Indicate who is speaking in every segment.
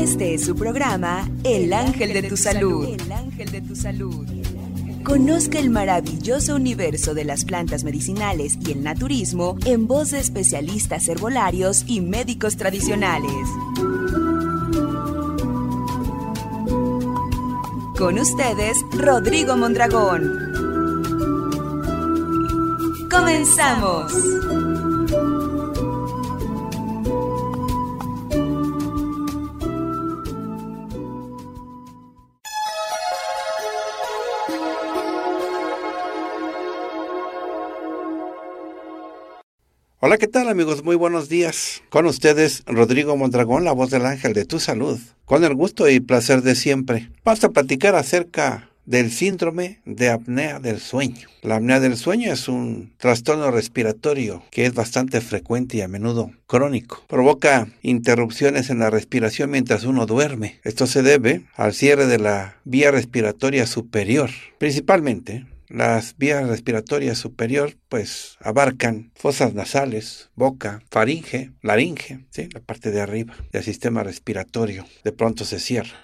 Speaker 1: Este es su programa El Ángel de tu Salud. El Ángel de tu Salud. Conozca el maravilloso universo de las plantas medicinales y el naturismo en voz de especialistas herbolarios y médicos tradicionales. Con ustedes, Rodrigo Mondragón. ¡Comenzamos!
Speaker 2: Hola, ¿qué tal amigos? Muy buenos días. Con ustedes, Rodrigo Mondragón, la voz del ángel de tu salud. Con el gusto y placer de siempre. Vamos a platicar acerca del síndrome de apnea del sueño. La apnea del sueño es un trastorno respiratorio que es bastante frecuente y a menudo crónico. Provoca interrupciones en la respiración mientras uno duerme. Esto se debe al cierre de la vía respiratoria superior, principalmente las vías respiratorias superior pues abarcan fosas nasales, boca, faringe, laringe, ¿sí? la parte de arriba del sistema respiratorio. De pronto se cierra.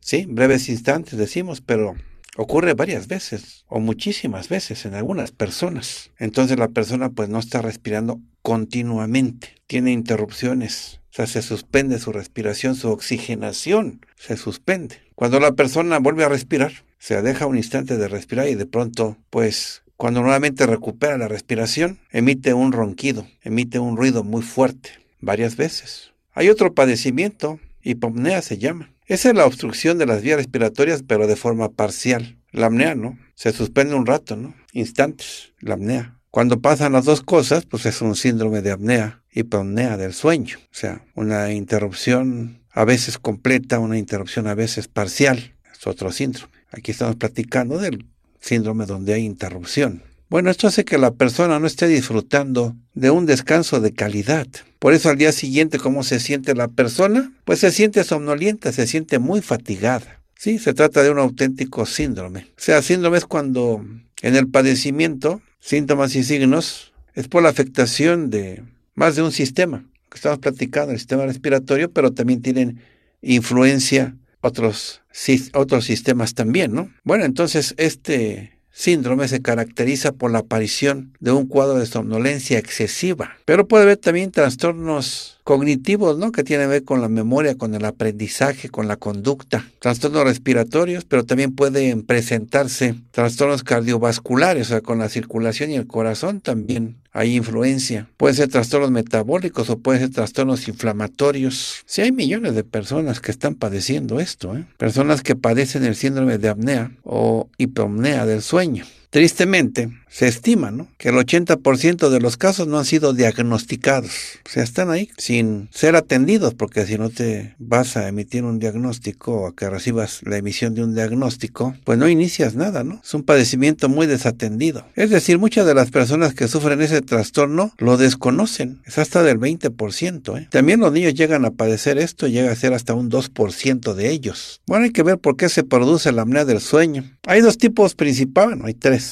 Speaker 2: Sí, breves instantes decimos, pero ocurre varias veces o muchísimas veces en algunas personas. Entonces la persona pues no está respirando continuamente, tiene interrupciones, o sea, se suspende su respiración, su oxigenación se suspende. Cuando la persona vuelve a respirar, se deja un instante de respirar y de pronto, pues, cuando nuevamente recupera la respiración, emite un ronquido, emite un ruido muy fuerte, varias veces. Hay otro padecimiento, hipopnea se llama. Esa es la obstrucción de las vías respiratorias, pero de forma parcial. La apnea, ¿no? Se suspende un rato, ¿no? Instantes, la apnea. Cuando pasan las dos cosas, pues es un síndrome de apnea, hipopnea del sueño. O sea, una interrupción a veces completa, una interrupción a veces parcial. Es otro síndrome. Aquí estamos platicando del síndrome donde hay interrupción. Bueno, esto hace que la persona no esté disfrutando de un descanso de calidad. Por eso al día siguiente, ¿cómo se siente la persona? Pues se siente somnolienta, se siente muy fatigada. Sí, se trata de un auténtico síndrome. O sea, síndrome es cuando en el padecimiento, síntomas y signos, es por la afectación de más de un sistema. Estamos platicando, el sistema respiratorio, pero también tienen influencia otros, otros sistemas también, ¿no? Bueno, entonces este síndrome se caracteriza por la aparición de un cuadro de somnolencia excesiva, pero puede haber también trastornos cognitivos, ¿no? Que tienen que ver con la memoria, con el aprendizaje, con la conducta. Trastornos respiratorios, pero también pueden presentarse trastornos cardiovasculares, o sea, con la circulación y el corazón también hay influencia. Pueden ser trastornos metabólicos o pueden ser trastornos inflamatorios. Sí hay millones de personas que están padeciendo esto, ¿eh? Personas que padecen el síndrome de apnea o hipomnea del sueño. Tristemente, se estima ¿no? que el 80% de los casos no han sido diagnosticados. O sea, están ahí sin ser atendidos, porque si no te vas a emitir un diagnóstico o que recibas la emisión de un diagnóstico, pues no inicias nada, ¿no? Es un padecimiento muy desatendido. Es decir, muchas de las personas que sufren ese trastorno lo desconocen. Es hasta del 20%. ¿eh? También los niños llegan a padecer esto, llega a ser hasta un 2% de ellos. Bueno, hay que ver por qué se produce la apnea del sueño. Hay dos tipos principales, hay tres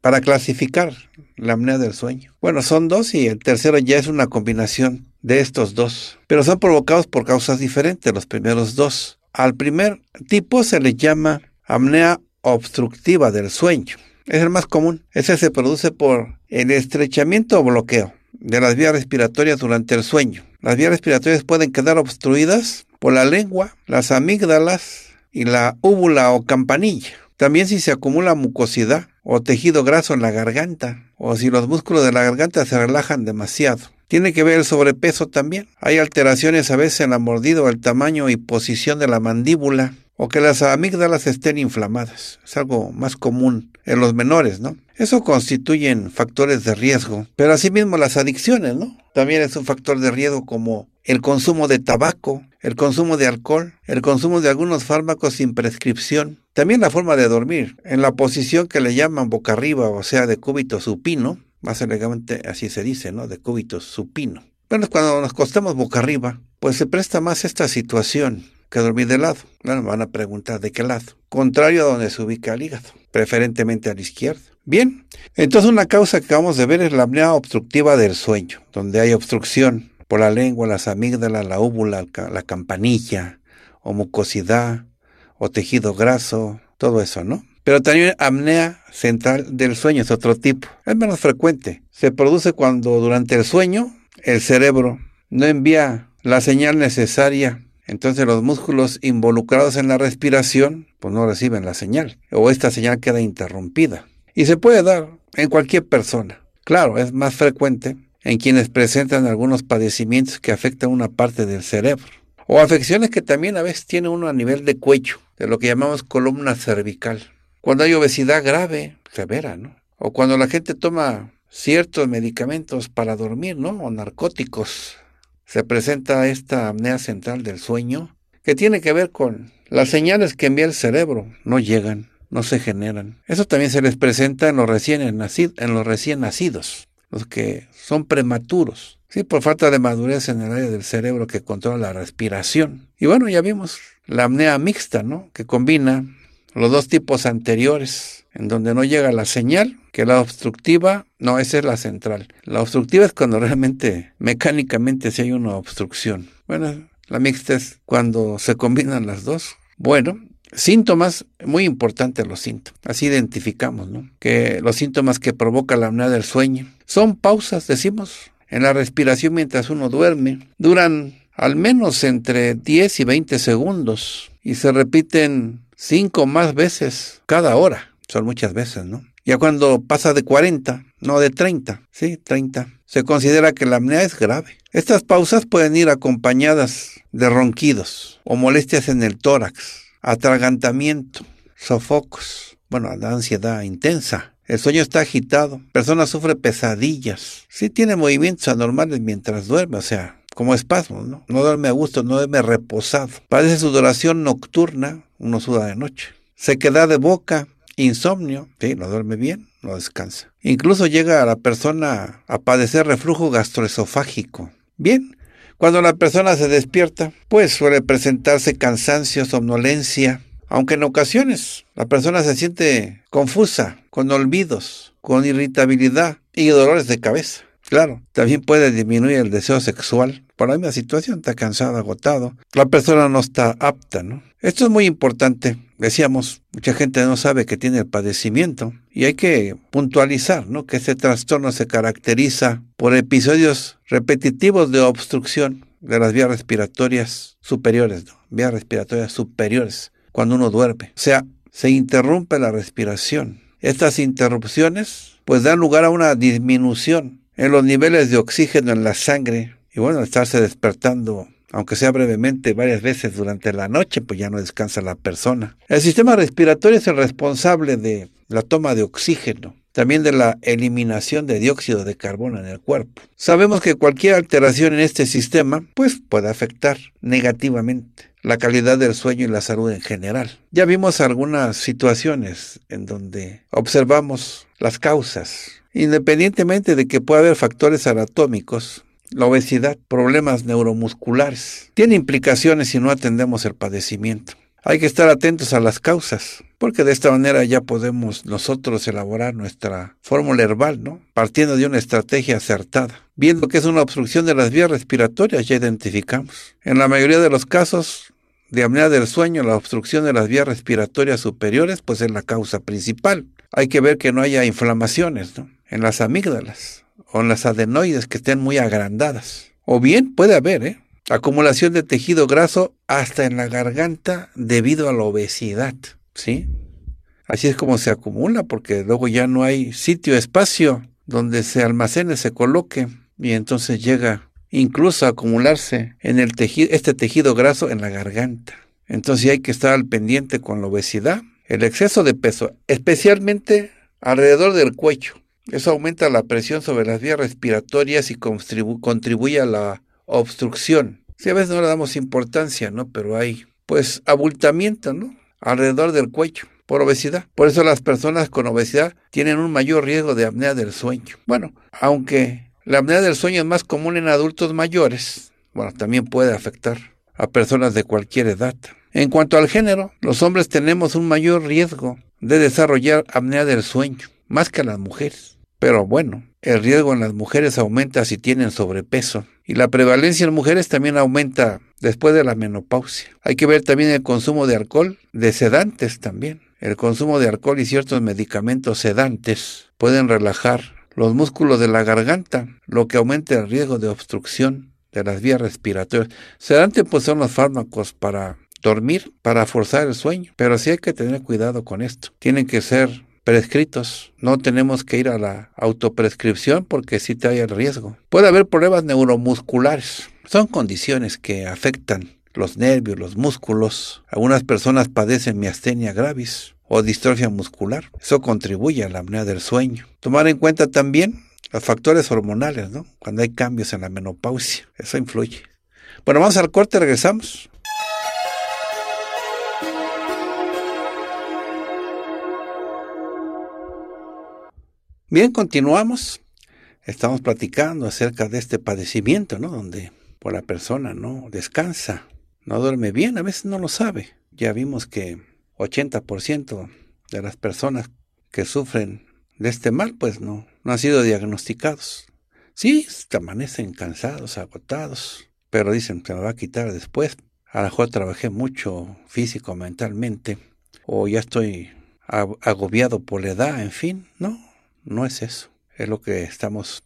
Speaker 2: para clasificar la apnea del sueño. Bueno, son dos y el tercero ya es una combinación de estos dos, pero son provocados por causas diferentes los primeros dos. Al primer tipo se le llama apnea obstructiva del sueño. Es el más común. Ese se produce por el estrechamiento o bloqueo de las vías respiratorias durante el sueño. Las vías respiratorias pueden quedar obstruidas por la lengua, las amígdalas y la úvula o campanilla. También si se acumula mucosidad o tejido graso en la garganta o si los músculos de la garganta se relajan demasiado. Tiene que ver el sobrepeso también. Hay alteraciones a veces en la mordida o el tamaño y posición de la mandíbula o que las amígdalas estén inflamadas. Es algo más común en los menores, ¿no? Eso constituyen factores de riesgo, pero asimismo las adicciones, ¿no? También es un factor de riesgo como el consumo de tabaco, el consumo de alcohol, el consumo de algunos fármacos sin prescripción. También la forma de dormir, en la posición que le llaman boca arriba, o sea, de cúbito supino, más elegantemente así se dice, ¿no? De cúbito supino. Bueno, cuando nos acostamos boca arriba, pues se presta más esta situación que dormir de lado. Bueno, me van a preguntar de qué lado. Contrario a donde se ubica el hígado, preferentemente a la izquierda. Bien, entonces una causa que vamos a ver es la apnea obstructiva del sueño, donde hay obstrucción por la lengua, las amígdalas, la úvula, la campanilla, o mucosidad, o tejido graso, todo eso, ¿no? Pero también apnea central del sueño es otro tipo. Es menos frecuente. Se produce cuando durante el sueño el cerebro no envía la señal necesaria entonces los músculos involucrados en la respiración pues no reciben la señal o esta señal queda interrumpida. Y se puede dar en cualquier persona. Claro, es más frecuente en quienes presentan algunos padecimientos que afectan una parte del cerebro o afecciones que también a veces tiene uno a nivel de cuello, de lo que llamamos columna cervical. Cuando hay obesidad grave, severa, ¿no? O cuando la gente toma ciertos medicamentos para dormir, ¿no? O narcóticos se presenta esta apnea central del sueño, que tiene que ver con las señales que envía el cerebro, no llegan, no se generan. Eso también se les presenta en los recién, en los recién nacidos, los que son prematuros, ¿sí? por falta de madurez en el área del cerebro que controla la respiración. Y bueno, ya vimos la apnea mixta, ¿no? que combina los dos tipos anteriores, en donde no llega la señal, que la obstructiva, no, esa es la central. La obstructiva es cuando realmente mecánicamente si hay una obstrucción. Bueno, la mixta es cuando se combinan las dos. Bueno, síntomas, muy importantes los síntomas. Así identificamos, ¿no? Que los síntomas que provoca la apnea del sueño son pausas, decimos, en la respiración mientras uno duerme. Duran al menos entre 10 y 20 segundos y se repiten cinco más veces cada hora. Son muchas veces, ¿no? Ya cuando pasa de 40, no de 30, sí, 30, se considera que la apnea es grave. Estas pausas pueden ir acompañadas de ronquidos o molestias en el tórax, atragantamiento, sofocos, bueno, la ansiedad intensa. El sueño está agitado, persona sufre pesadillas, sí tiene movimientos anormales mientras duerme, o sea, como espasmos, ¿no? No duerme a gusto, no duerme reposado. Padece sudoración nocturna, uno suda de noche. Sequedad de boca, insomnio, sí, no duerme bien, no descansa. Incluso llega a la persona a padecer reflujo gastroesofágico. Bien, cuando la persona se despierta, pues suele presentarse cansancio, somnolencia, aunque en ocasiones la persona se siente confusa, con olvidos, con irritabilidad y dolores de cabeza. Claro, también puede disminuir el deseo sexual. Por la misma situación, está cansado, agotado. La persona no está apta, ¿no? Esto es muy importante. Decíamos, mucha gente no sabe que tiene el padecimiento y hay que puntualizar, ¿no? Que este trastorno se caracteriza por episodios repetitivos de obstrucción de las vías respiratorias superiores, ¿no? Vías respiratorias superiores, cuando uno duerme. O sea, se interrumpe la respiración. Estas interrupciones pues dan lugar a una disminución en los niveles de oxígeno en la sangre y bueno, estarse despertando, aunque sea brevemente, varias veces durante la noche, pues ya no descansa la persona. El sistema respiratorio es el responsable de la toma de oxígeno, también de la eliminación de dióxido de carbono en el cuerpo. Sabemos que cualquier alteración en este sistema, pues puede afectar negativamente la calidad del sueño y la salud en general. Ya vimos algunas situaciones en donde observamos las causas Independientemente de que pueda haber factores anatómicos, la obesidad, problemas neuromusculares, tiene implicaciones si no atendemos el padecimiento. Hay que estar atentos a las causas, porque de esta manera ya podemos nosotros elaborar nuestra fórmula herbal, ¿no? Partiendo de una estrategia acertada. Viendo que es una obstrucción de las vías respiratorias, ya identificamos. En la mayoría de los casos de apnea del sueño, la obstrucción de las vías respiratorias superiores, pues es la causa principal. Hay que ver que no haya inflamaciones, ¿no? en las amígdalas o en las adenoides que estén muy agrandadas. O bien puede haber ¿eh? acumulación de tejido graso hasta en la garganta debido a la obesidad. ¿sí? Así es como se acumula porque luego ya no hay sitio, espacio donde se almacene, se coloque y entonces llega incluso a acumularse en el tejido, este tejido graso en la garganta. Entonces hay que estar al pendiente con la obesidad, el exceso de peso, especialmente alrededor del cuello. Eso aumenta la presión sobre las vías respiratorias y contribuye a la obstrucción. Si a veces no le damos importancia, ¿no? Pero hay, pues, abultamiento, ¿no? Alrededor del cuello por obesidad. Por eso las personas con obesidad tienen un mayor riesgo de apnea del sueño. Bueno, aunque la apnea del sueño es más común en adultos mayores, bueno, también puede afectar a personas de cualquier edad. En cuanto al género, los hombres tenemos un mayor riesgo de desarrollar apnea del sueño, más que las mujeres. Pero bueno, el riesgo en las mujeres aumenta si tienen sobrepeso y la prevalencia en mujeres también aumenta después de la menopausia. Hay que ver también el consumo de alcohol, de sedantes también. El consumo de alcohol y ciertos medicamentos sedantes pueden relajar los músculos de la garganta, lo que aumenta el riesgo de obstrucción de las vías respiratorias. Sedantes pues son los fármacos para dormir, para forzar el sueño, pero sí hay que tener cuidado con esto. Tienen que ser prescritos. No tenemos que ir a la autoprescripción porque sí te hay el riesgo. Puede haber problemas neuromusculares. Son condiciones que afectan los nervios, los músculos. Algunas personas padecen miastenia gravis o distrofia muscular. Eso contribuye a la apnea del sueño. Tomar en cuenta también los factores hormonales, ¿no? Cuando hay cambios en la menopausia. Eso influye. Bueno, vamos al corte, regresamos. Bien, continuamos. Estamos platicando acerca de este padecimiento, ¿no? Donde por la persona no descansa, no duerme bien, a veces no lo sabe. Ya vimos que 80% de las personas que sufren de este mal, pues no, no han sido diagnosticados. Sí, amanecen cansados, agotados, pero dicen, se me va a quitar después. A lo mejor trabajé mucho físico, mentalmente, o ya estoy agobiado por la edad, en fin, no, no es eso. Es lo que estamos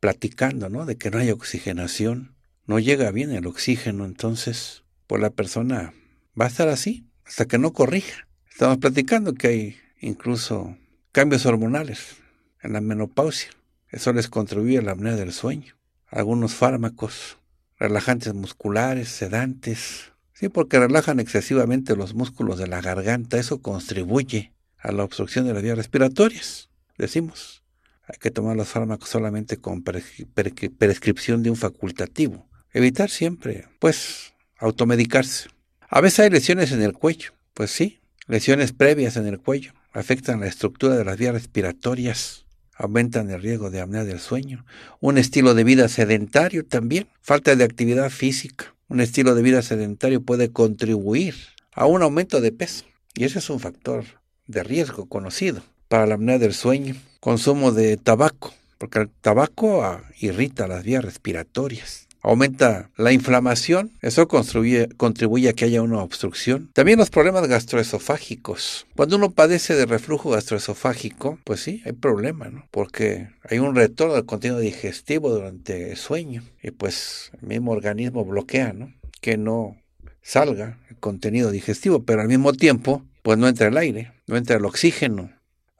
Speaker 2: platicando, ¿no? De que no hay oxigenación. No llega bien el oxígeno, entonces, pues la persona va a estar así hasta que no corrija. Estamos platicando que hay incluso cambios hormonales en la menopausia. Eso les contribuye a la apnea del sueño. Algunos fármacos, relajantes musculares, sedantes. Sí, porque relajan excesivamente los músculos de la garganta. Eso contribuye a la obstrucción de las vías respiratorias decimos. Hay que tomar los fármacos solamente con prescripción de un facultativo. Evitar siempre, pues, automedicarse. A veces hay lesiones en el cuello. Pues sí, lesiones previas en el cuello. Afectan la estructura de las vías respiratorias. Aumentan el riesgo de apnea del sueño. Un estilo de vida sedentario también. Falta de actividad física. Un estilo de vida sedentario puede contribuir a un aumento de peso. Y ese es un factor de riesgo conocido para la apnea del sueño, consumo de tabaco, porque el tabaco ah, irrita las vías respiratorias, aumenta la inflamación, eso contribuye, a que haya una obstrucción. También los problemas gastroesofágicos. Cuando uno padece de reflujo gastroesofágico, pues sí, hay problema, ¿no? Porque hay un retorno del contenido digestivo durante el sueño y pues el mismo organismo bloquea, ¿no? Que no salga el contenido digestivo, pero al mismo tiempo, pues no entra el aire, no entra el oxígeno,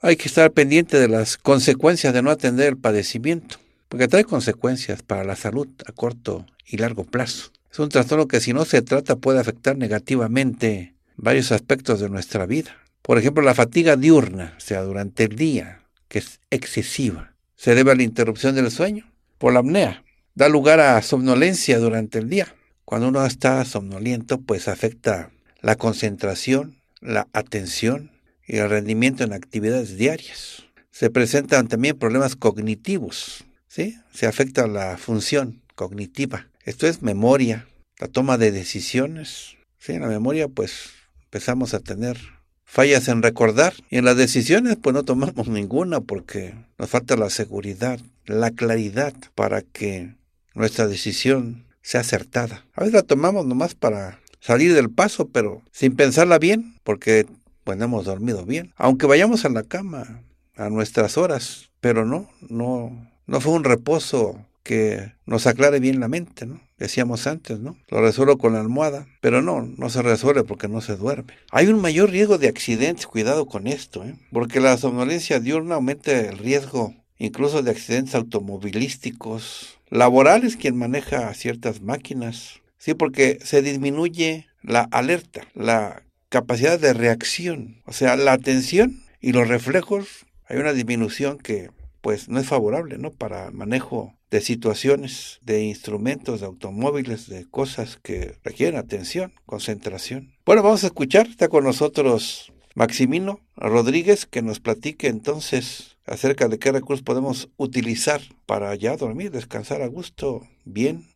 Speaker 2: hay que estar pendiente de las consecuencias de no atender el padecimiento, porque trae consecuencias para la salud a corto y largo plazo. Es un trastorno que si no se trata puede afectar negativamente varios aspectos de nuestra vida. Por ejemplo, la fatiga diurna, o sea, durante el día, que es excesiva, se debe a la interrupción del sueño por la apnea. Da lugar a somnolencia durante el día. Cuando uno está somnoliento, pues afecta la concentración, la atención, y el rendimiento en actividades diarias. Se presentan también problemas cognitivos, ¿sí? Se afecta la función cognitiva. Esto es memoria, la toma de decisiones. ¿sí? En la memoria, pues, empezamos a tener fallas en recordar y en las decisiones, pues, no tomamos ninguna porque nos falta la seguridad, la claridad para que nuestra decisión sea acertada. A veces la tomamos nomás para salir del paso, pero sin pensarla bien, porque pues hemos dormido bien. Aunque vayamos a la cama a nuestras horas, pero no, no, no fue un reposo que nos aclare bien la mente, ¿no? Decíamos antes, ¿no? Lo resuelvo con la almohada, pero no, no se resuelve porque no se duerme. Hay un mayor riesgo de accidentes, cuidado con esto, ¿eh? Porque la somnolencia diurna aumenta el riesgo incluso de accidentes automovilísticos, laborales, quien maneja ciertas máquinas, Sí, porque se disminuye la alerta, la capacidad de reacción, o sea, la atención y los reflejos, hay una disminución que pues no es favorable, ¿no? Para manejo de situaciones, de instrumentos, de automóviles, de cosas que requieren atención, concentración. Bueno, vamos a escuchar, está con nosotros Maximino Rodríguez, que nos platique entonces acerca de qué recursos podemos utilizar para ya dormir, descansar a gusto, bien,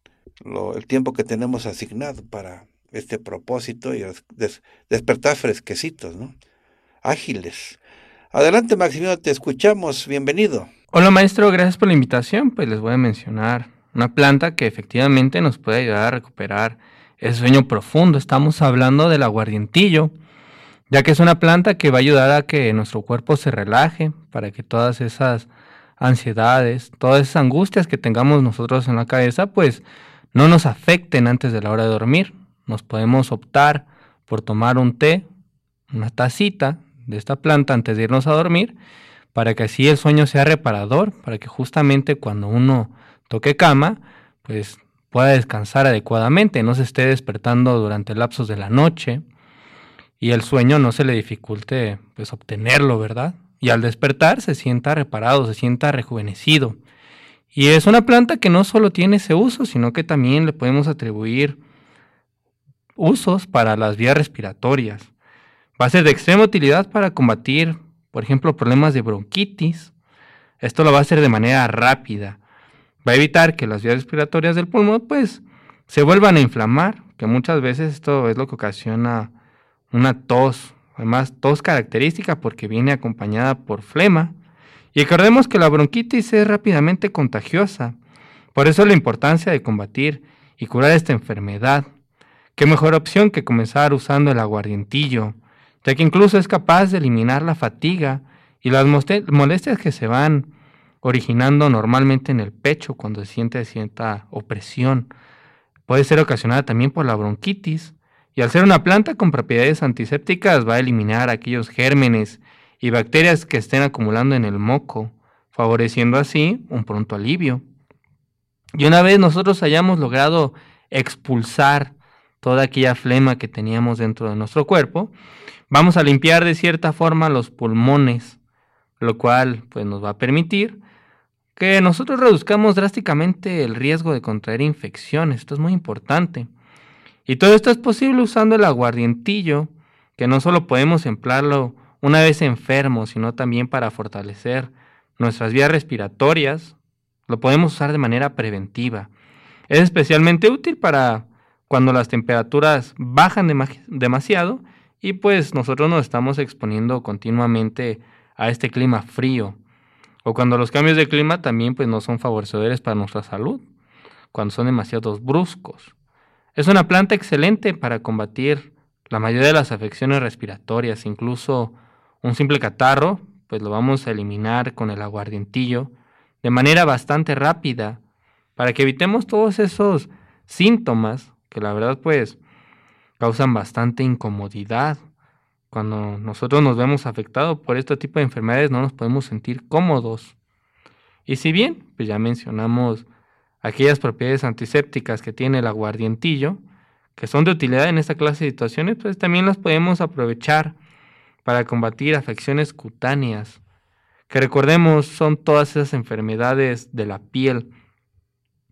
Speaker 2: lo, el tiempo que tenemos asignado para este propósito y despertar fresquecitos, ¿no? Ágiles. Adelante, Maximino, te escuchamos. Bienvenido.
Speaker 3: Hola, maestro, gracias por la invitación. Pues les voy a mencionar una planta que efectivamente nos puede ayudar a recuperar el sueño profundo. Estamos hablando del aguardientillo, ya que es una planta que va a ayudar a que nuestro cuerpo se relaje, para que todas esas ansiedades, todas esas angustias que tengamos nosotros en la cabeza, pues no nos afecten antes de la hora de dormir. Nos podemos optar por tomar un té, una tacita de esta planta antes de irnos a dormir, para que así el sueño sea reparador, para que justamente cuando uno toque cama, pues pueda descansar adecuadamente, no se esté despertando durante lapsos de la noche y el sueño no se le dificulte pues obtenerlo, ¿verdad? Y al despertar se sienta reparado, se sienta rejuvenecido. Y es una planta que no solo tiene ese uso, sino que también le podemos atribuir usos para las vías respiratorias. Va a ser de extrema utilidad para combatir, por ejemplo, problemas de bronquitis. Esto lo va a hacer de manera rápida. Va a evitar que las vías respiratorias del pulmón pues se vuelvan a inflamar, que muchas veces esto es lo que ocasiona una tos, además tos característica porque viene acompañada por flema y recordemos que la bronquitis es rápidamente contagiosa. Por eso la importancia de combatir y curar esta enfermedad. Qué mejor opción que comenzar usando el aguardientillo, ya que incluso es capaz de eliminar la fatiga y las molestias que se van originando normalmente en el pecho cuando se siente cierta opresión. Puede ser ocasionada también por la bronquitis y al ser una planta con propiedades antisépticas va a eliminar aquellos gérmenes y bacterias que estén acumulando en el moco, favoreciendo así un pronto alivio. Y una vez nosotros hayamos logrado expulsar toda aquella flema que teníamos dentro de nuestro cuerpo, vamos a limpiar de cierta forma los pulmones, lo cual pues nos va a permitir que nosotros reduzcamos drásticamente el riesgo de contraer infecciones. Esto es muy importante. Y todo esto es posible usando el aguardientillo, que no solo podemos emplearlo una vez enfermo, sino también para fortalecer nuestras vías respiratorias. Lo podemos usar de manera preventiva. Es especialmente útil para cuando las temperaturas bajan demasiado y pues nosotros nos estamos exponiendo continuamente a este clima frío. O cuando los cambios de clima también pues no son favorecedores para nuestra salud, cuando son demasiados bruscos. Es una planta excelente para combatir la mayoría de las afecciones respiratorias, incluso un simple catarro, pues lo vamos a eliminar con el aguardientillo de manera bastante rápida para que evitemos todos esos síntomas que la verdad pues causan bastante incomodidad. Cuando nosotros nos vemos afectados por este tipo de enfermedades no nos podemos sentir cómodos. Y si bien, pues ya mencionamos aquellas propiedades antisépticas que tiene el aguardientillo, que son de utilidad en esta clase de situaciones, pues también las podemos aprovechar para combatir afecciones cutáneas, que recordemos son todas esas enfermedades de la piel.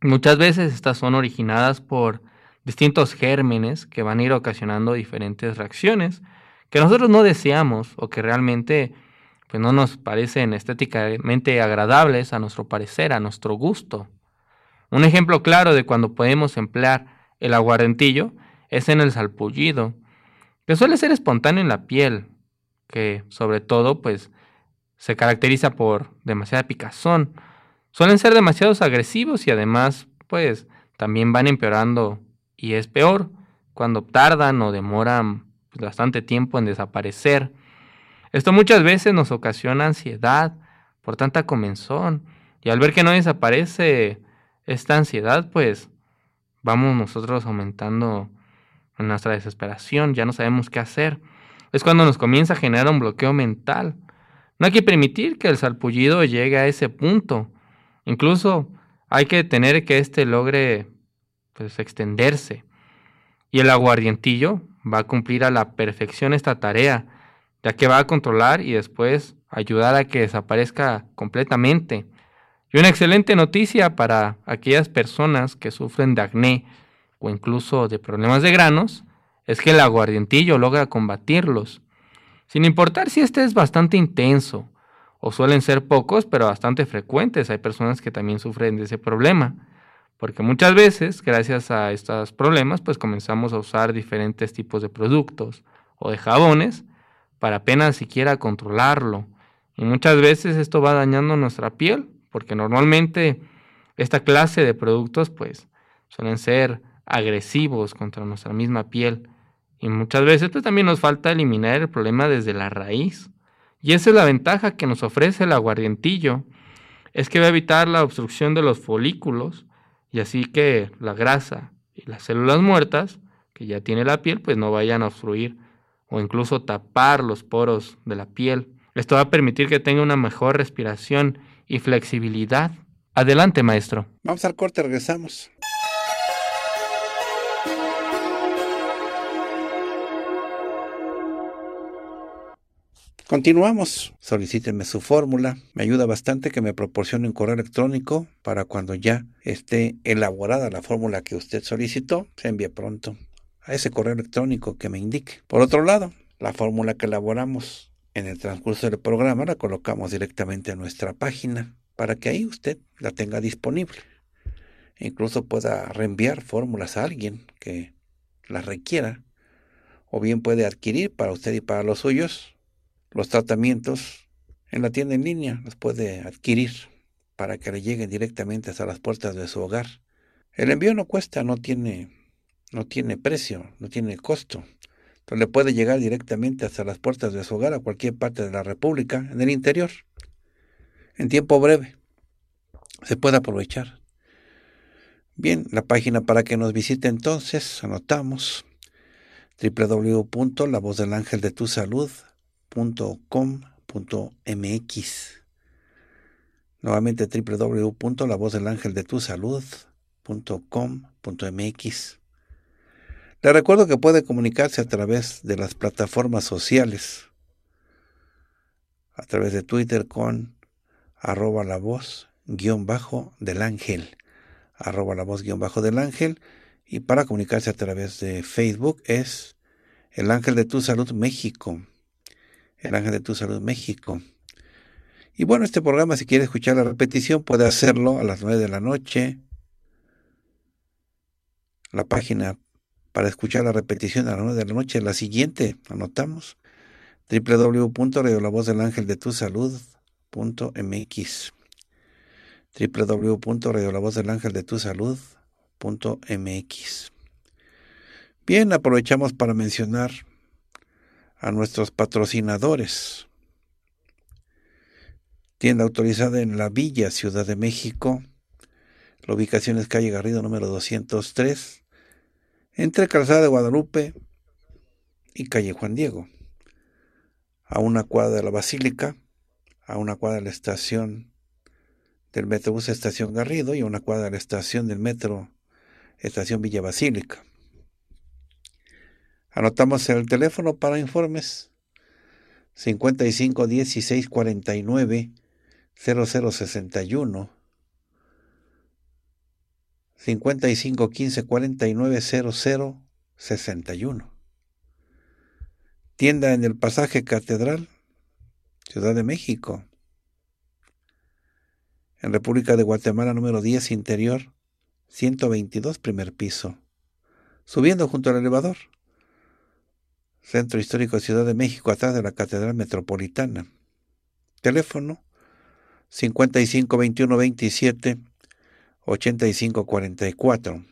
Speaker 3: Muchas veces estas son originadas por distintos gérmenes que van a ir ocasionando diferentes reacciones que nosotros no deseamos o que realmente pues no nos parecen estéticamente agradables a nuestro parecer, a nuestro gusto. Un ejemplo claro de cuando podemos emplear el aguardentillo es en el salpullido, que suele ser espontáneo en la piel, que sobre todo pues se caracteriza por demasiada picazón. Suelen ser demasiados agresivos y además pues también van empeorando y es peor cuando tardan o demoran bastante tiempo en desaparecer. Esto muchas veces nos ocasiona ansiedad por tanta comenzón y al ver que no desaparece esta ansiedad pues vamos nosotros aumentando nuestra desesperación, ya no sabemos qué hacer es cuando nos comienza a generar un bloqueo mental. No hay que permitir que el salpullido llegue a ese punto. Incluso hay que tener que éste logre pues, extenderse. Y el aguardientillo va a cumplir a la perfección esta tarea, ya que va a controlar y después ayudar a que desaparezca completamente. Y una excelente noticia para aquellas personas que sufren de acné o incluso de problemas de granos es que el aguardientillo logra combatirlos, sin importar si este es bastante intenso o suelen ser pocos, pero bastante frecuentes. Hay personas que también sufren de ese problema, porque muchas veces, gracias a estos problemas, pues comenzamos a usar diferentes tipos de productos o de jabones para apenas siquiera controlarlo. Y muchas veces esto va dañando nuestra piel, porque normalmente esta clase de productos pues suelen ser agresivos contra nuestra misma piel. Y muchas veces pues, también nos falta eliminar el problema desde la raíz. Y esa es la ventaja que nos ofrece el aguardientillo, es que va a evitar la obstrucción de los folículos y así que la grasa y las células muertas que ya tiene la piel pues no vayan a obstruir o incluso tapar los poros de la piel. Esto va a permitir que tenga una mejor respiración y flexibilidad. Adelante, maestro.
Speaker 2: Vamos al corte, regresamos. Continuamos. Solicítenme su fórmula. Me ayuda bastante que me proporcione un correo electrónico para cuando ya esté elaborada la fórmula que usted solicitó, se envíe pronto a ese correo electrónico que me indique. Por otro lado, la fórmula que elaboramos en el transcurso del programa la colocamos directamente a nuestra página para que ahí usted la tenga disponible. incluso pueda reenviar fórmulas a alguien que las requiera o bien puede adquirir para usted y para los suyos los tratamientos en la tienda en línea, los puede adquirir para que le lleguen directamente hasta las puertas de su hogar. El envío no cuesta, no tiene, no tiene precio, no tiene costo. Entonces le puede llegar directamente hasta las puertas de su hogar a cualquier parte de la República, en el interior, en tiempo breve. Se puede aprovechar. Bien, la página para que nos visite entonces, anotamos salud www.com.mx. Nuevamente www.lavozdelangeldetusalud.com.mx. Le recuerdo que puede comunicarse a través de las plataformas sociales, a través de Twitter con arroba la voz guion bajo del ángel, arroba la voz guion bajo del ángel, y para comunicarse a través de Facebook es el ángel de tu salud México el Ángel de tu Salud México. Y bueno, este programa, si quiere escuchar la repetición, puede hacerlo a las 9 de la noche. La página para escuchar la repetición a las 9 de la noche, la siguiente, anotamos, www.radiolavozdelangeldetusalud.mx www.radiolavozdelangeldetusalud.mx Bien, aprovechamos para mencionar a nuestros patrocinadores. Tienda autorizada en la Villa, Ciudad de México. La ubicación es calle Garrido número 203, entre Calzada de Guadalupe y calle Juan Diego. A una cuadra de la Basílica, a una cuadra de la estación del Metrobús Estación Garrido y a una cuadra de la estación del Metro Estación Villa Basílica. Anotamos el teléfono para informes 55 16 49 0061 55 15 49 00 61 Tienda en el pasaje Catedral, Ciudad de México. En República de Guatemala número 10 interior, 122 primer piso. Subiendo junto al elevador. Centro Histórico Ciudad de México, atrás de la Catedral Metropolitana. Teléfono 55 21 27 85 44.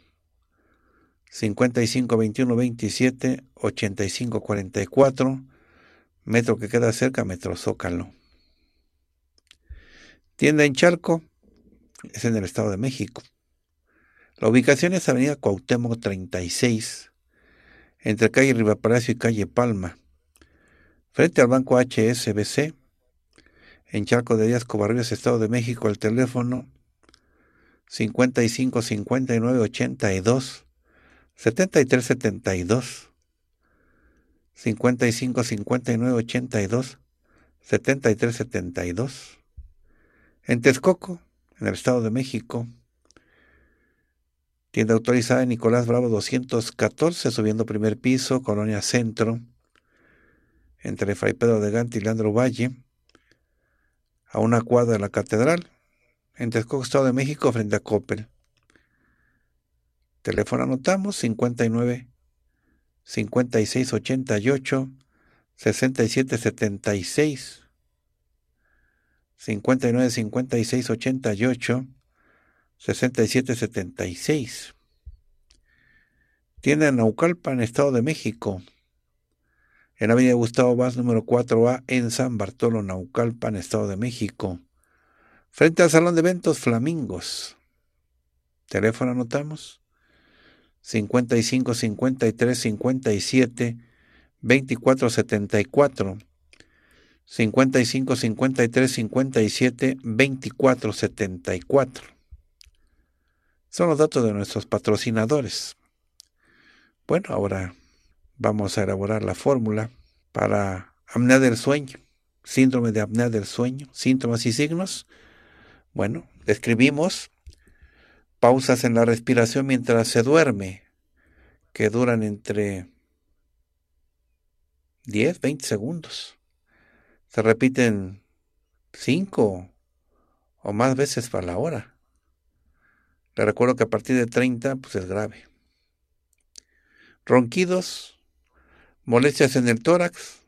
Speaker 2: 55 21 27 85 44. Metro que queda cerca, Metro Zócalo. Tienda en Charco, es en el Estado de México. La ubicación es Avenida Cuauhtémoc 36, entre calle Rivapalacio y calle Palma, frente al banco HSBC, en Charco de Díaz Cobarrios, Estado de México, el teléfono 55 59 82 7372 55 59 82 7372 en Texcoco, en el Estado de México. Tienda autorizada en Nicolás Bravo 214, subiendo primer piso, Colonia Centro, entre Fray Pedro de Gante y Leandro Valle, a una cuadra de la Catedral, en Texcoco, Estado de México, frente a Coppel. Teléfono anotamos 59 56 88 67 76 59 56 88 67 76 Tienda en Naucalpan, Estado de México. En Avenida Gustavo Vaz, número 4A, en San Bartolo, Naucalpan, Estado de México. Frente al Salón de Eventos Flamingos. Teléfono anotamos 55 53 57 24 74 55 53 57 24 74 son los datos de nuestros patrocinadores. Bueno, ahora vamos a elaborar la fórmula para apnea del sueño, síndrome de apnea del sueño, síntomas y signos. Bueno, describimos pausas en la respiración mientras se duerme, que duran entre 10, 20 segundos. Se repiten 5 o más veces para la hora. Le recuerdo que a partir de 30 pues es grave. Ronquidos, molestias en el tórax,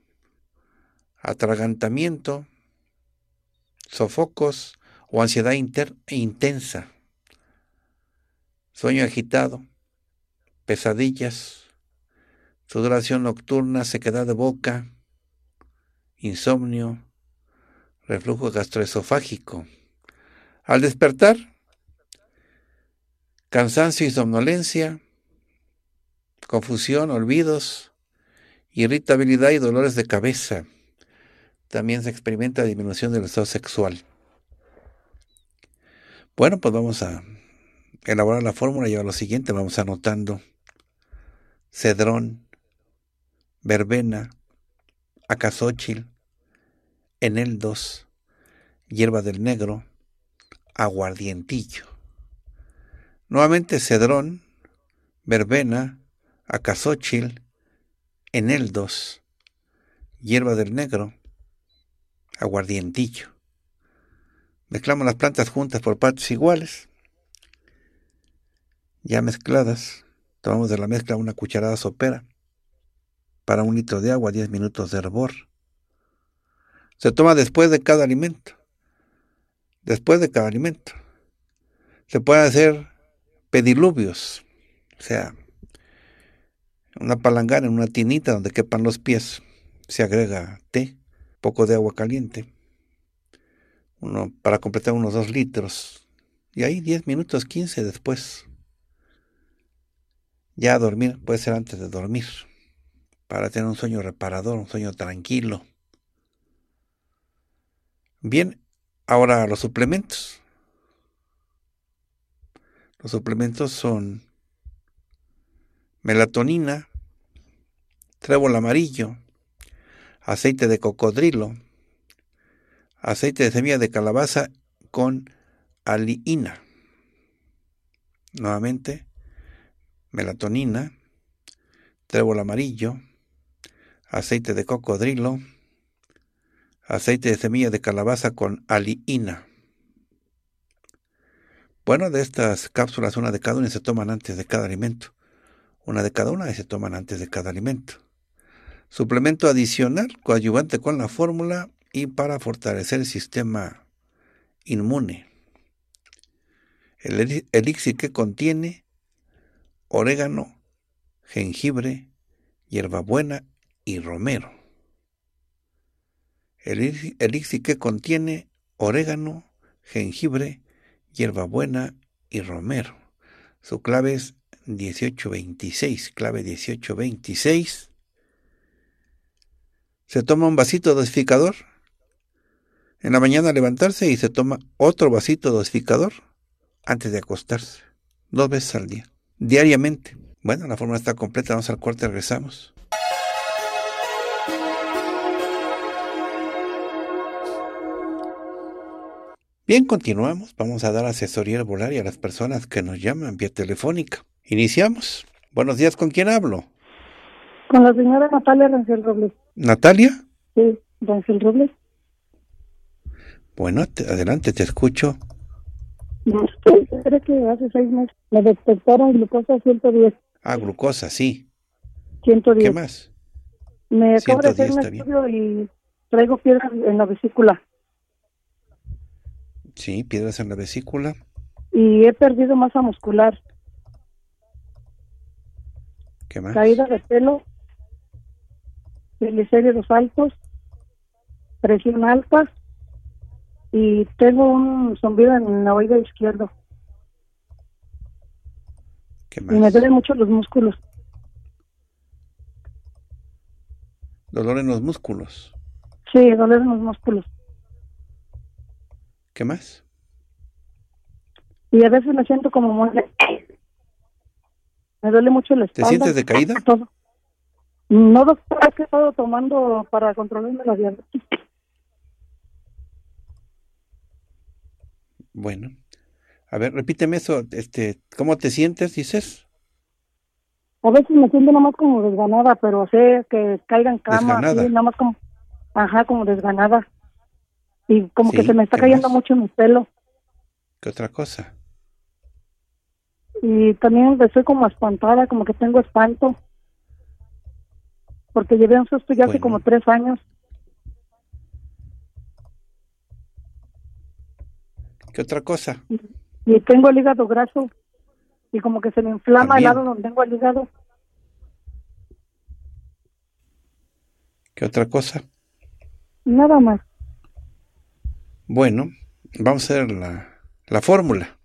Speaker 2: atragantamiento, sofocos o ansiedad intensa sueño agitado, pesadillas, sudoración nocturna, sequedad de boca, insomnio, reflujo gastroesofágico. Al despertar, cansancio y somnolencia, confusión, olvidos, irritabilidad y dolores de cabeza. También se experimenta disminución del estado sexual. Bueno, pues vamos a elaborar la fórmula lleva lo siguiente, vamos anotando cedrón, verbena, acazóchil, eneldos, hierba del negro, aguardientillo. Nuevamente cedrón, verbena, acazóchil, eneldos, hierba del negro, aguardientillo. Mezclamos las plantas juntas por partes iguales ya mezcladas, tomamos de la mezcla una cucharada sopera para un litro de agua, 10 minutos de hervor. Se toma después de cada alimento. Después de cada alimento. Se puede hacer pediluvios, o sea, una palangana en una tinita donde quepan los pies. Se agrega té, poco de agua caliente, uno, para completar unos 2 litros. Y ahí 10 minutos, 15 después ya dormir, puede ser antes de dormir, para tener un sueño reparador, un sueño tranquilo. Bien, ahora los suplementos. Los suplementos son melatonina, trébol amarillo, aceite de cocodrilo, aceite de semilla de calabaza con aliina. Nuevamente, melatonina, trébol amarillo, aceite de cocodrilo, aceite de semilla de calabaza con aliina. Bueno, de estas cápsulas, una de cada una se toman antes de cada alimento. Una de cada una y se toman antes de cada alimento. Suplemento adicional, coadyuvante con la fórmula y para fortalecer el sistema inmune. El elixir que contiene orégano, jengibre, hierbabuena y romero. El elixir que contiene orégano, jengibre, hierbabuena y romero. Su clave es 1826, clave 1826. Se toma un vasito dosificador. En la mañana levantarse y se toma otro vasito dosificador antes de acostarse, dos veces al día diariamente. Bueno, la fórmula está completa, vamos al corte, regresamos. Bien, continuamos. Vamos a dar asesoría herbolaria a las personas que nos llaman vía telefónica. Iniciamos. Buenos días, ¿con quién hablo?
Speaker 4: Con la señora Natalia Rancel Robles.
Speaker 2: ¿Natalia?
Speaker 4: Sí, Rancel Robles.
Speaker 2: Bueno, adelante, te escucho.
Speaker 4: Creo que hace seis meses me detectaron glucosa 110.
Speaker 2: Ah, glucosa, sí.
Speaker 4: 110.
Speaker 2: ¿Qué más?
Speaker 4: Me acabo de hacer un estudio y traigo piedras en la vesícula.
Speaker 2: Sí, piedras en la vesícula.
Speaker 4: Y he perdido masa muscular.
Speaker 2: ¿Qué más?
Speaker 4: Caída de pelo, triglicéridos altos, presión alta y tengo un zumbido en la oído izquierdo.
Speaker 2: ¿Qué más?
Speaker 4: Y me duelen mucho los músculos.
Speaker 2: ¿Dolor en los músculos?
Speaker 4: Sí, dolor en los músculos.
Speaker 2: ¿Qué más?
Speaker 4: Y a veces me siento como muy... Me duele mucho la espalda.
Speaker 2: ¿Te sientes decaída?
Speaker 4: Todo. No, doctor, es que he estado tomando para controlarme la diabetes.
Speaker 2: Bueno. A ver, repíteme eso. Este, ¿Cómo te sientes, dices?
Speaker 4: A veces me siento nomás como desganada, pero sé que caiga en cama. Nada más como... Ajá, como desganada. Y como que se me está
Speaker 2: ¿qué
Speaker 4: cayendo
Speaker 2: más?
Speaker 4: mucho mi pelo.
Speaker 2: ¿Qué otra cosa?
Speaker 4: Y también estoy como espantada, como que tengo espanto. Porque llevé un susto ya hace como tres años.
Speaker 2: ¿Qué otra cosa?
Speaker 4: Y tengo el hígado graso. Y como que se me inflama
Speaker 2: También.
Speaker 4: el lado donde tengo el hígado.
Speaker 2: ¿Qué otra cosa?
Speaker 4: Nada más.
Speaker 2: Bueno, vamos a la, la fórmula.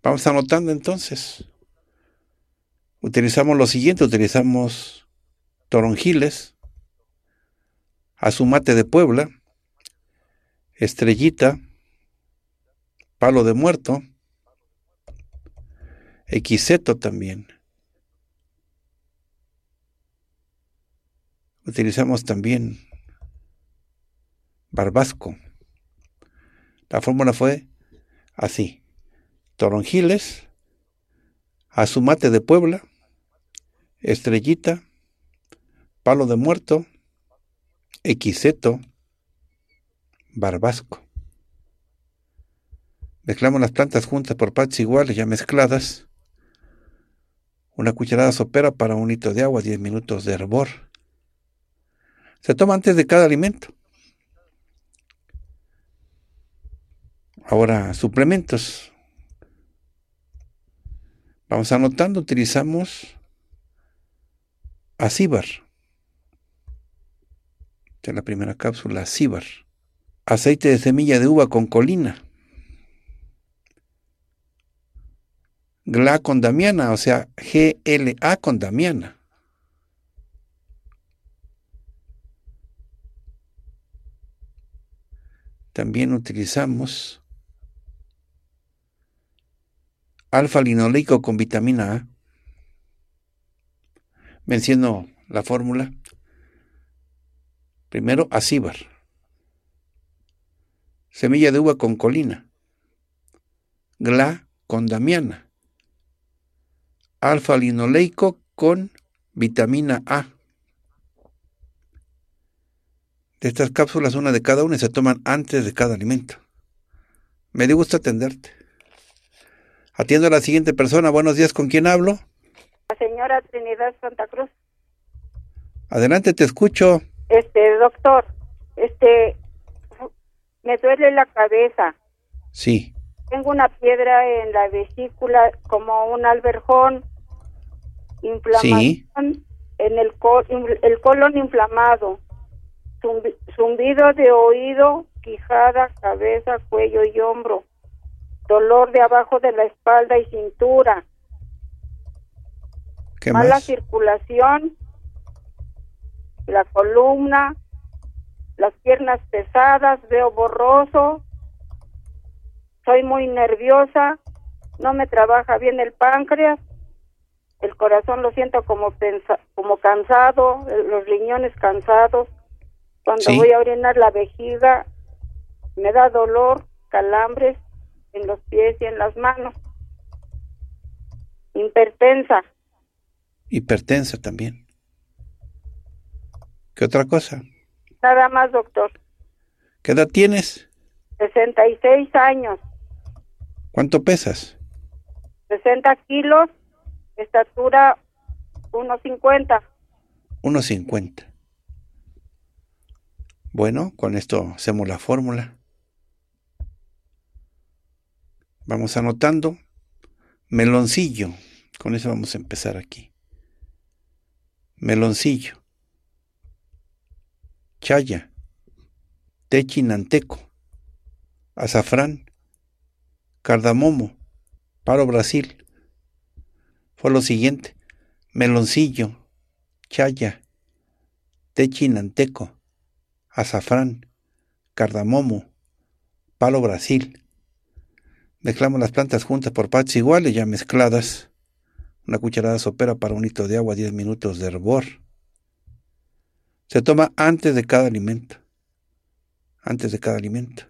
Speaker 2: Vamos anotando entonces. Utilizamos lo siguiente, utilizamos toronjiles, azumate de Puebla, estrellita, palo de muerto, equiseto también. Utilizamos también barbasco. La fórmula fue así. Toronjiles, azumate de Puebla, estrellita, palo de muerto, equiseto, barbasco. Mezclamos las plantas juntas por partes iguales ya mezcladas. Una cucharada sopera para un litro de agua, 10 minutos de hervor. Se toma antes de cada alimento. Ahora, suplementos. Vamos anotando, utilizamos Acíbar. Esta es la primera cápsula, Acíbar. Aceite de semilla de uva con colina. GLA con damiana, o sea, GLA con damiana. También utilizamos alfa-linoleico con vitamina A. Menciono la fórmula. Primero, acíbar. Semilla de uva con colina. GLA con damiana. Alfa-linoleico con vitamina A. De estas cápsulas, una de cada una, se toman antes de cada alimento. Me dio gusto atenderte. Atiendo a la siguiente persona. Buenos días, ¿con quién hablo?
Speaker 5: La señora Trinidad Santa Cruz.
Speaker 2: Adelante, te escucho.
Speaker 5: Este, doctor, este, me duele la cabeza.
Speaker 2: Sí,
Speaker 5: Tengo una piedra en la vesícula, como un alberjón, inflamación
Speaker 2: Sí.
Speaker 5: en el, col- el colon inflamado, zumbi- zumbido de oído, quijada, cabeza, cuello y hombro, dolor de abajo de la espalda y cintura,
Speaker 2: ¿qué
Speaker 5: mala
Speaker 2: más?
Speaker 5: circulación, la columna, las piernas pesadas, veo borroso, soy muy nerviosa, no me trabaja bien el páncreas el corazón lo siento como como cansado, los riñones cansados. Cuando voy a orinar la vejiga me da dolor, calambres en los pies y en las manos. Hipertensa.
Speaker 2: Hipertensa también. ¿Qué otra cosa?
Speaker 5: Nada más, doctor.
Speaker 2: ¿Qué edad tienes?
Speaker 5: 66 años.
Speaker 2: ¿Cuánto pesas?
Speaker 5: 60 kilos, estatura 1,50.
Speaker 2: 1,50. Bueno, con esto hacemos la fórmula. Vamos anotando. Meloncillo. Con eso vamos a empezar aquí. Meloncillo. Chaya. Techinanteco. Azafrán. Cardamomo. Paro Brasil. Fue lo siguiente. Meloncillo. Chaya. Techinanteco. Azafrán. Cardamomo. Palo Brasil. Mezclamos las plantas juntas por partes iguales, ya mezcladas. Una cucharada sopera para un litro de agua, 10 minutos de hervor. Se toma antes de cada alimento. Antes de cada alimento.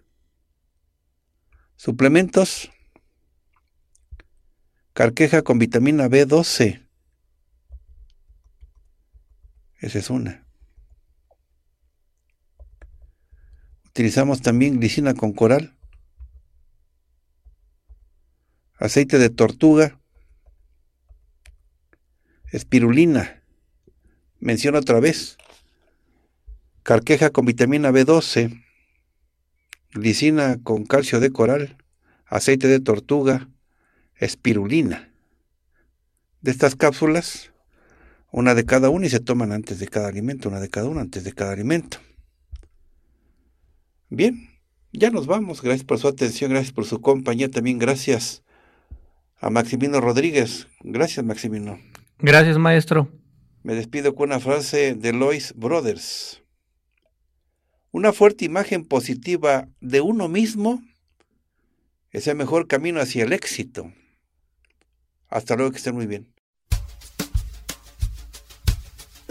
Speaker 2: Suplementos. Carqueja con vitamina B12. Esa es una. Utilizamos también glicina con coral aceite de tortuga, espirulina, menciono otra vez, carqueja con vitamina B12, glicina con calcio de coral, aceite de tortuga, espirulina. De estas cápsulas, una de cada una y se toman antes de cada alimento, una de cada una antes de cada alimento. Bien, ya nos vamos. Gracias por su atención, gracias por su compañía. También gracias a Maximino Rodríguez. Gracias, Maximino.
Speaker 3: Gracias, maestro.
Speaker 2: Me despido con una frase de Lois Brothers. Una fuerte imagen positiva de uno mismo es el mejor camino hacia el éxito. Hasta luego, que estén muy bien.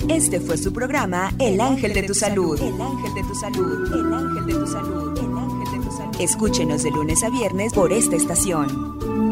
Speaker 1: Este fue su programa El Ángel de tu Salud. El Ángel de tu Salud. El Ángel de tu Salud. El Ángel de tu Salud. Escúchenos de lunes a viernes por esta estación.